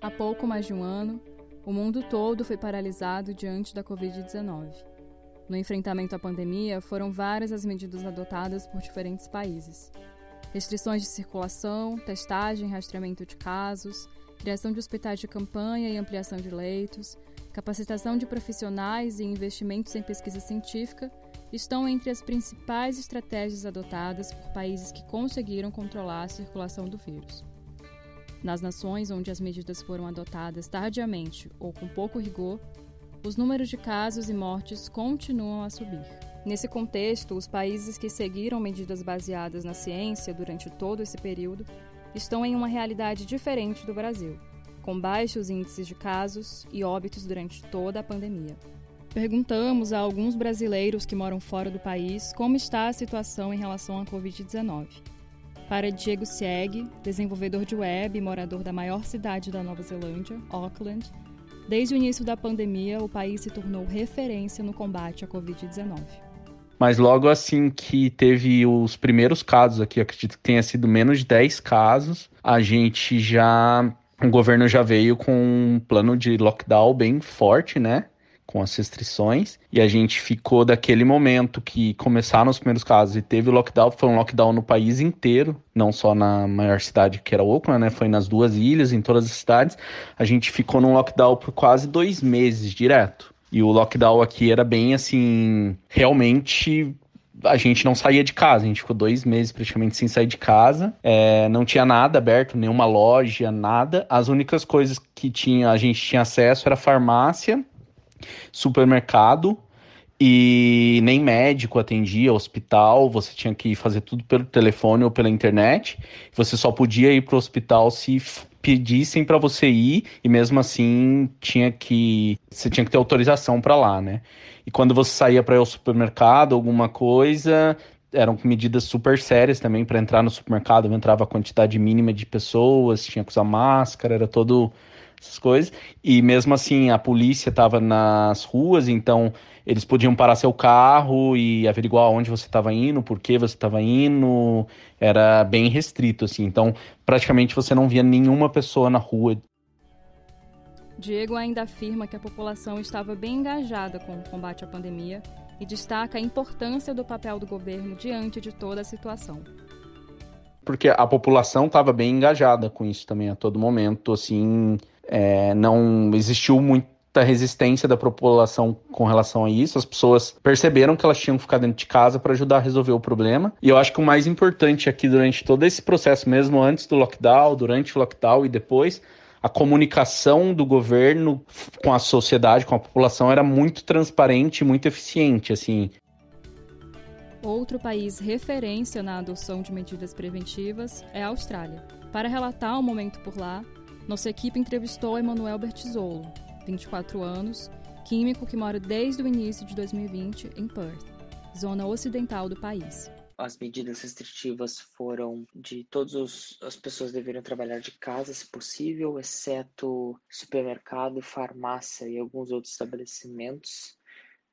Há pouco mais de um ano, o mundo todo foi paralisado diante da Covid-19. No enfrentamento à pandemia, foram várias as medidas adotadas por diferentes países. Restrições de circulação, testagem rastreamento de casos, criação de hospitais de campanha e ampliação de leitos, capacitação de profissionais e investimentos em pesquisa científica estão entre as principais estratégias adotadas por países que conseguiram controlar a circulação do vírus. Nas nações onde as medidas foram adotadas tardiamente ou com pouco rigor, os números de casos e mortes continuam a subir. Nesse contexto, os países que seguiram medidas baseadas na ciência durante todo esse período estão em uma realidade diferente do Brasil, com baixos índices de casos e óbitos durante toda a pandemia. Perguntamos a alguns brasileiros que moram fora do país como está a situação em relação à Covid-19. Para Diego Sieg, desenvolvedor de web e morador da maior cidade da Nova Zelândia, Auckland, desde o início da pandemia, o país se tornou referência no combate à Covid-19. Mas logo assim que teve os primeiros casos aqui, acredito que tenha sido menos de 10 casos, a gente já. O governo já veio com um plano de lockdown bem forte, né? com as restrições e a gente ficou daquele momento que começaram os primeiros casos e teve o lockdown, foi um lockdown no país inteiro, não só na maior cidade que era Oakland, né? Foi nas duas ilhas, em todas as cidades. A gente ficou num lockdown por quase dois meses direto. E o lockdown aqui era bem assim, realmente a gente não saía de casa, a gente ficou dois meses praticamente sem sair de casa, é, não tinha nada aberto, nenhuma loja, nada. As únicas coisas que tinha, a gente tinha acesso era farmácia supermercado e nem médico atendia, hospital, você tinha que fazer tudo pelo telefone ou pela internet. Você só podia ir para o hospital se pedissem para você ir e mesmo assim tinha que você tinha que ter autorização para lá, né? E quando você saía para ir ao supermercado, alguma coisa, eram medidas super sérias também para entrar no supermercado, entrava a quantidade mínima de pessoas, tinha que usar máscara, era todo essas coisas. E mesmo assim, a polícia estava nas ruas, então eles podiam parar seu carro e averiguar onde você estava indo, por que você estava indo. Era bem restrito, assim. Então, praticamente você não via nenhuma pessoa na rua. Diego ainda afirma que a população estava bem engajada com o combate à pandemia e destaca a importância do papel do governo diante de toda a situação porque a população estava bem engajada com isso também a todo momento, assim, é, não existiu muita resistência da população com relação a isso. As pessoas perceberam que elas tinham que ficar dentro de casa para ajudar a resolver o problema. E eu acho que o mais importante aqui durante todo esse processo, mesmo antes do lockdown, durante o lockdown e depois, a comunicação do governo com a sociedade, com a população, era muito transparente, muito eficiente, assim. Outro país referência na adoção de medidas preventivas é a Austrália. Para relatar o momento por lá, nossa equipe entrevistou Emanuel Bertizolo, 24 anos, químico que mora desde o início de 2020 em Perth, zona ocidental do país. As medidas restritivas foram de todas as pessoas deveriam trabalhar de casa, se possível, exceto supermercado, farmácia e alguns outros estabelecimentos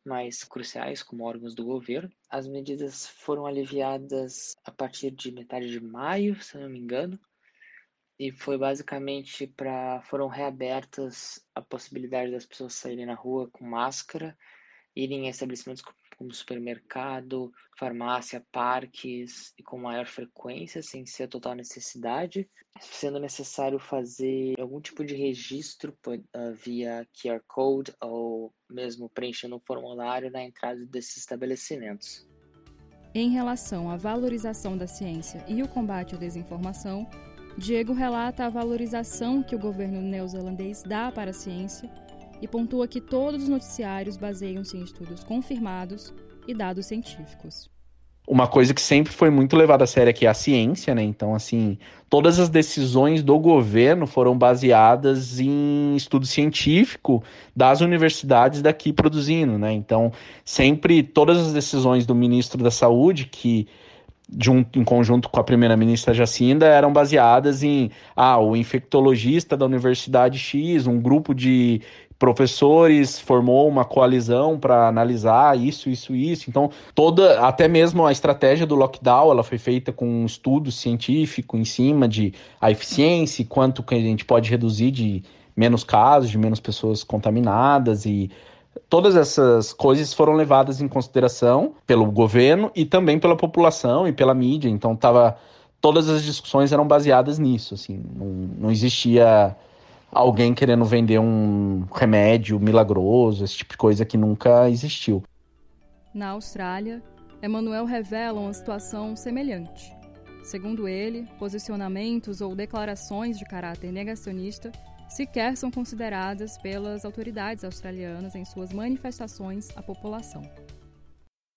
mais cruciais, como órgãos do governo. As medidas foram aliviadas a partir de metade de maio, se não me engano, e foi basicamente para foram reabertas a possibilidade das pessoas saírem na rua com máscara, irem em estabelecimentos como supermercado, farmácia, parques e com maior frequência, sem ser total necessidade, sendo necessário fazer algum tipo de registro uh, via QR Code ou mesmo preenchendo um formulário na entrada desses estabelecimentos. Em relação à valorização da ciência e o combate à desinformação, Diego relata a valorização que o governo neozelandês dá para a ciência e pontua que todos os noticiários baseiam-se em estudos confirmados e dados científicos. Uma coisa que sempre foi muito levada a sério aqui é a ciência, né? Então, assim, todas as decisões do governo foram baseadas em estudo científico das universidades daqui produzindo, né? Então, sempre todas as decisões do ministro da Saúde, que junto, em conjunto com a primeira-ministra Jacinda, eram baseadas em ah, o infectologista da Universidade X, um grupo de professores, formou uma coalizão para analisar isso, isso, isso. Então, toda, até mesmo a estratégia do lockdown, ela foi feita com um estudo científico em cima de a eficiência, quanto que a gente pode reduzir de menos casos, de menos pessoas contaminadas e todas essas coisas foram levadas em consideração pelo governo e também pela população e pela mídia. Então, tava todas as discussões eram baseadas nisso, assim, não, não existia alguém querendo vender um remédio milagroso, esse tipo de coisa que nunca existiu. Na Austrália, Emanuel revela uma situação semelhante. Segundo ele, posicionamentos ou declarações de caráter negacionista sequer são consideradas pelas autoridades australianas em suas manifestações à população.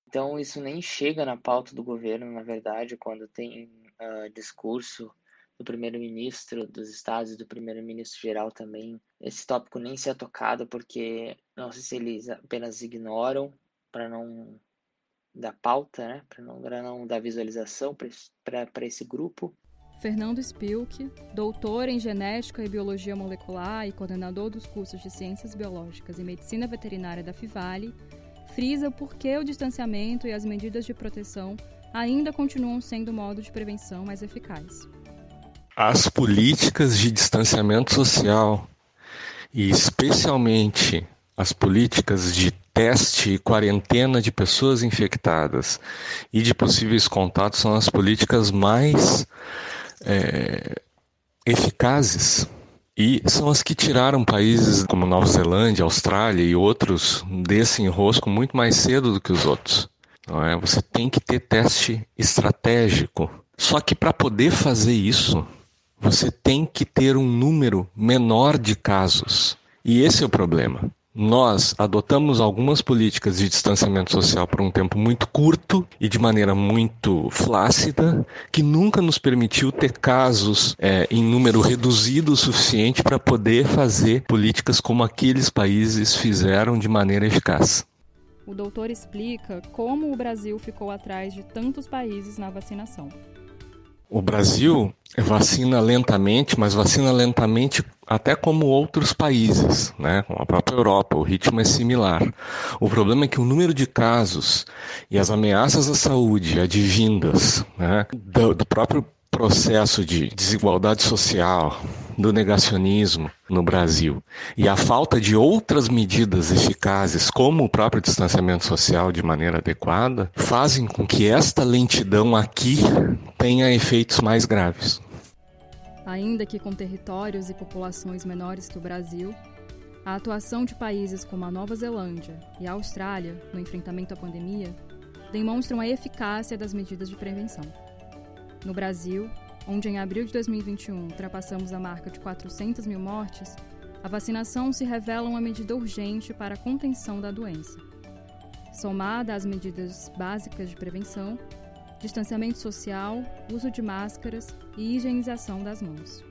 Então, isso nem chega na pauta do governo, na verdade, quando tem uh, discurso do primeiro-ministro dos estados e do primeiro-ministro geral também. Esse tópico nem se é tocado porque não sei se eles apenas ignoram para não dar pauta, né? para não, não dar visualização para esse grupo. Fernando Spilk, doutor em genética e biologia molecular e coordenador dos cursos de ciências biológicas e medicina veterinária da Fivale, frisa por que o distanciamento e as medidas de proteção ainda continuam sendo o modo de prevenção mais eficaz. As políticas de distanciamento social e especialmente as políticas de teste e quarentena de pessoas infectadas e de possíveis contatos são as políticas mais é, eficazes e são as que tiraram países como Nova Zelândia, Austrália e outros desse enrosco muito mais cedo do que os outros. Não é? Você tem que ter teste estratégico. Só que para poder fazer isso, você tem que ter um número menor de casos. E esse é o problema. Nós adotamos algumas políticas de distanciamento social por um tempo muito curto e de maneira muito flácida, que nunca nos permitiu ter casos é, em número reduzido o suficiente para poder fazer políticas como aqueles países fizeram de maneira eficaz. O doutor explica como o Brasil ficou atrás de tantos países na vacinação. O Brasil vacina lentamente, mas vacina lentamente até como outros países, né? Como a própria Europa, o ritmo é similar. O problema é que o número de casos e as ameaças à saúde advindas né, do, do próprio processo de desigualdade social, do negacionismo no Brasil e a falta de outras medidas eficazes, como o próprio distanciamento social de maneira adequada, fazem com que esta lentidão aqui tenha efeitos mais graves. Ainda que com territórios e populações menores que o Brasil, a atuação de países como a Nova Zelândia e a Austrália no enfrentamento à pandemia demonstram a eficácia das medidas de prevenção. No Brasil, onde em abril de 2021 ultrapassamos a marca de 400 mil mortes, a vacinação se revela uma medida urgente para a contenção da doença. Somada às medidas básicas de prevenção, distanciamento social, uso de máscaras e higienização das mãos.